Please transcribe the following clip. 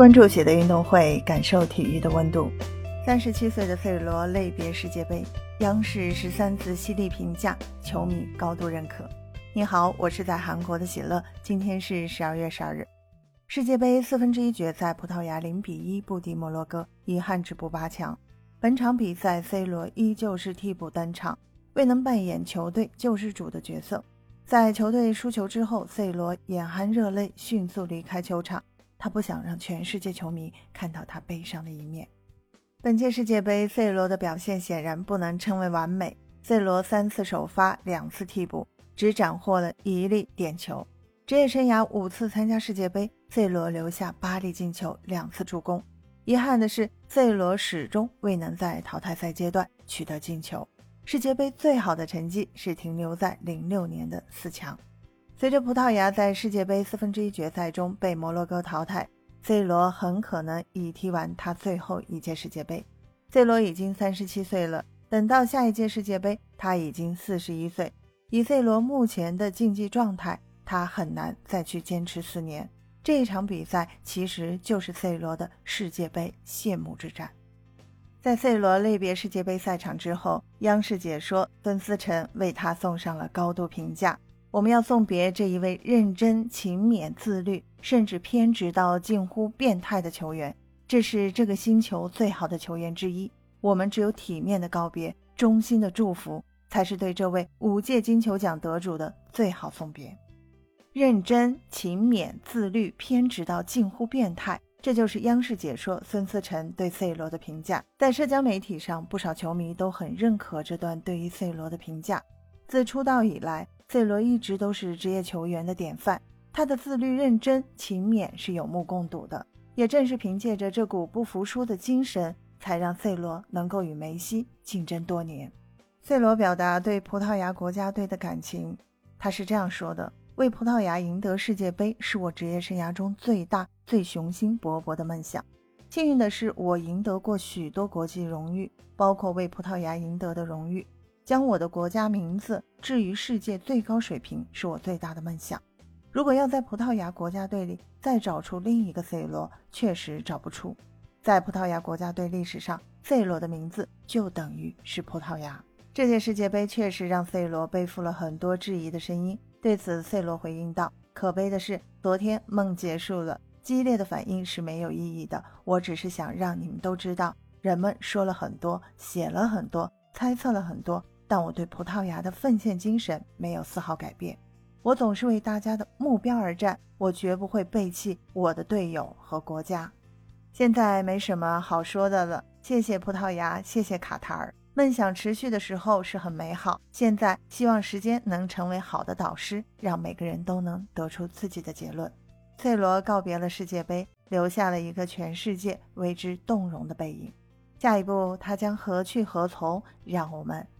关注喜的运动会，感受体育的温度。三十七岁的 C 罗类别世界杯，央视十三字犀利评价，球迷高度认可。你好，我是在韩国的喜乐。今天是十二月十二日，世界杯四分之一决赛，葡萄牙零比一不敌摩洛哥，遗憾止步八强。本场比赛，C 罗依旧是替补登场，未能扮演球队救世主的角色。在球队输球之后，C 罗眼含热泪，迅速离开球场。他不想让全世界球迷看到他悲伤的一面。本届世界杯，C 罗的表现显然不能称为完美。C 罗三次首发，两次替补，只斩获了一粒点球。职业生涯五次参加世界杯，C 罗留下八粒进球，两次助攻。遗憾的是，C 罗始终未能在淘汰赛阶段取得进球。世界杯最好的成绩是停留在零六年的四强。随着葡萄牙在世界杯四分之一决赛中被摩洛哥淘汰，C 罗很可能已踢完他最后一届世界杯。C 罗已经三十七岁了，等到下一届世界杯，他已经四十一岁。以 C 罗目前的竞技状态，他很难再去坚持四年。这一场比赛其实就是 C 罗的世界杯谢幕之战。在 C 罗类别世界杯赛场之后，央视解说孙思成为他送上了高度评价。我们要送别这一位认真、勤勉、自律，甚至偏执到近乎变态的球员。这是这个星球最好的球员之一。我们只有体面的告别，衷心的祝福，才是对这位五届金球奖得主的最好送别。认真、勤勉、自律、偏执到近乎变态，这就是央视解说孙思成对 C 罗的评价。在社交媒体上，不少球迷都很认可这段对于 C 罗的评价。自出道以来，C 罗一直都是职业球员的典范，他的自律、认真、勤勉是有目共睹的。也正是凭借着这股不服输的精神，才让 C 罗能够与梅西竞争多年。C 罗表达对葡萄牙国家队的感情，他是这样说的：“为葡萄牙赢得世界杯是我职业生涯中最大、最雄心勃勃的梦想。幸运的是，我赢得过许多国际荣誉，包括为葡萄牙赢得的荣誉。”将我的国家名字置于世界最高水平是我最大的梦想。如果要在葡萄牙国家队里再找出另一个 C 罗，确实找不出。在葡萄牙国家队历史上，C 罗的名字就等于是葡萄牙。这届世界杯确实让 C 罗背负了很多质疑的声音。对此，C 罗回应道：“可悲的是，昨天梦结束了，激烈的反应是没有意义的。我只是想让你们都知道，人们说了很多，写了很多，猜测了很多。”但我对葡萄牙的奉献精神没有丝毫改变，我总是为大家的目标而战，我绝不会背弃我的队友和国家。现在没什么好说的了，谢谢葡萄牙，谢谢卡塔尔。梦想持续的时候是很美好，现在希望时间能成为好的导师，让每个人都能得出自己的结论。C 罗告别了世界杯，留下了一个全世界为之动容的背影。下一步他将何去何从？让我们